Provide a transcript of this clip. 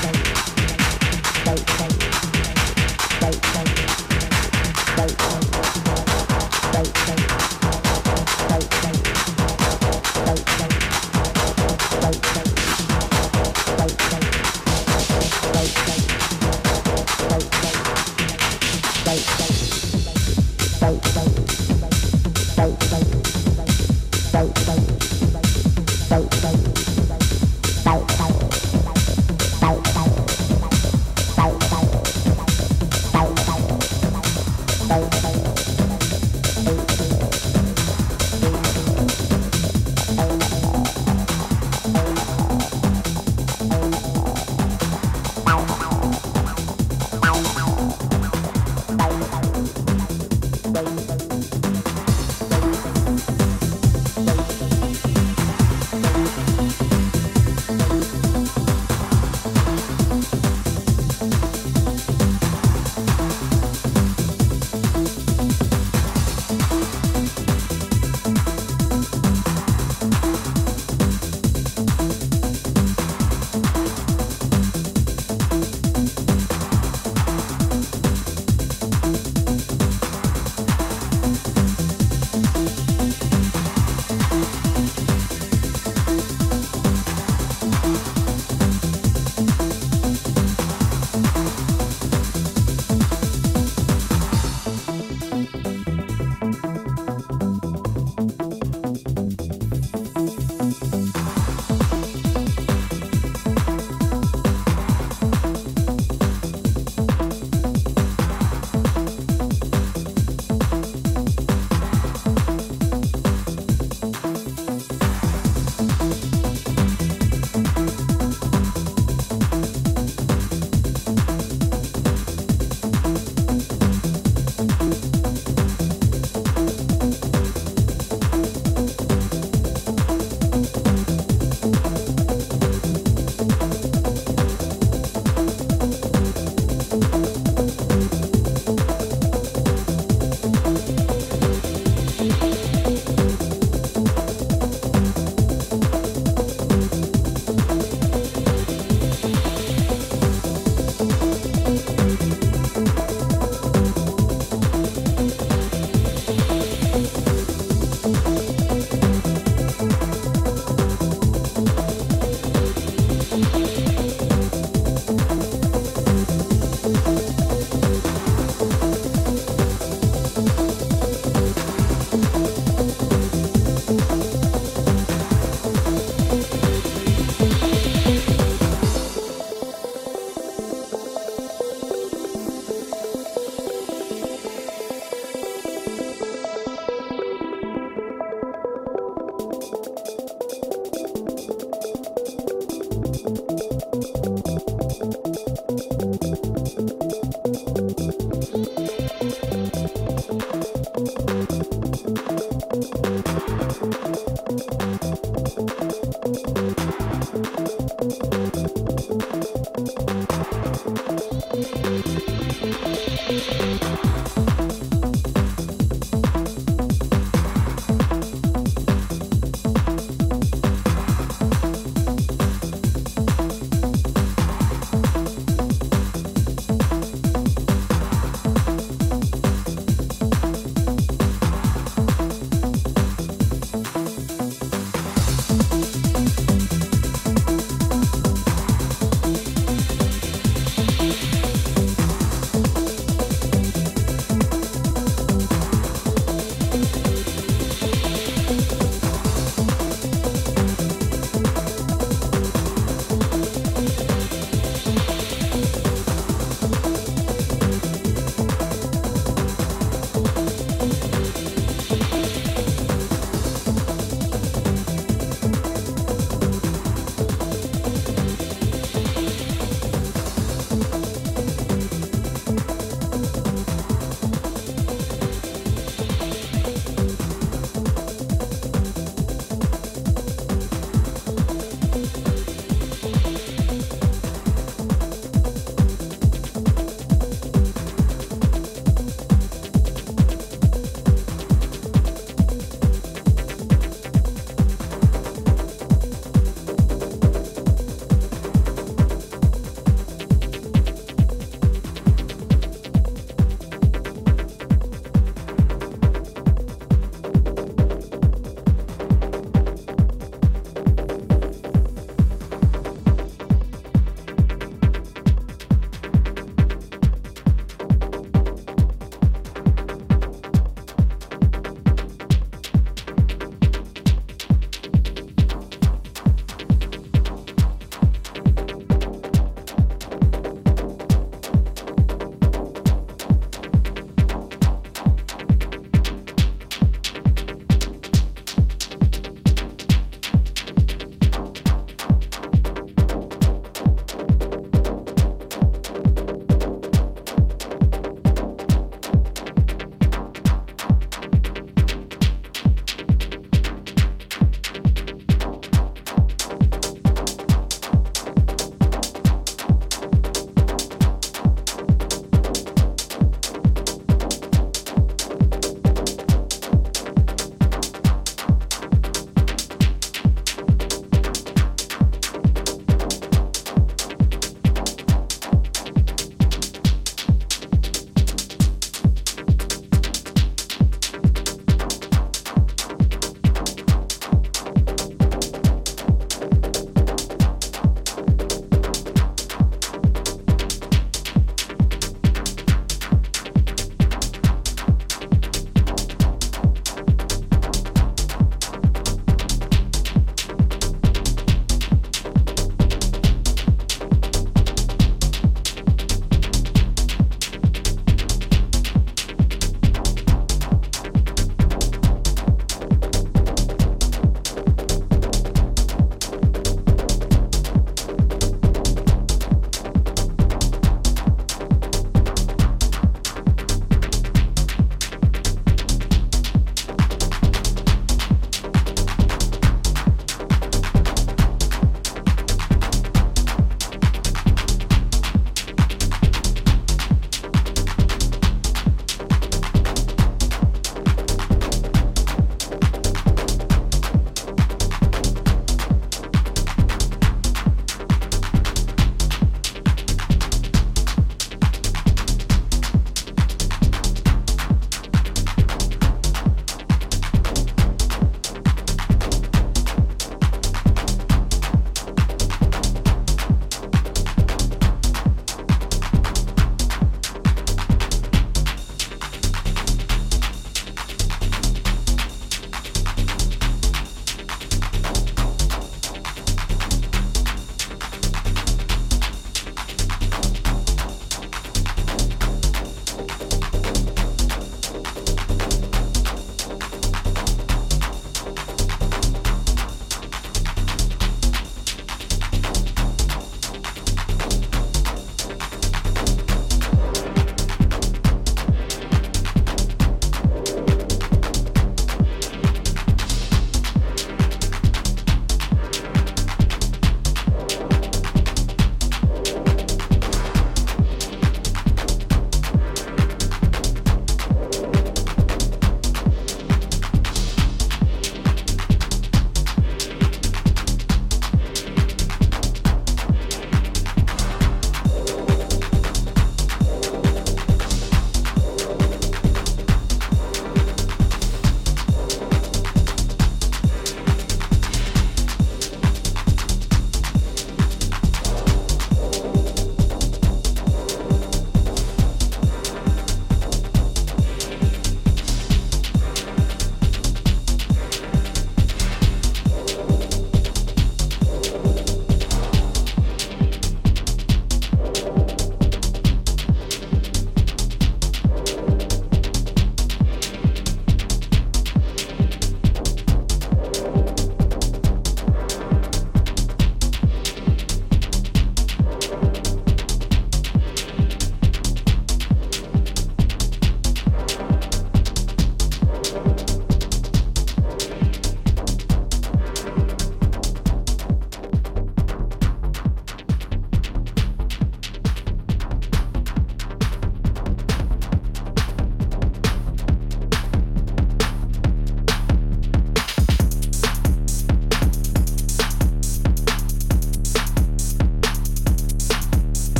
Bye.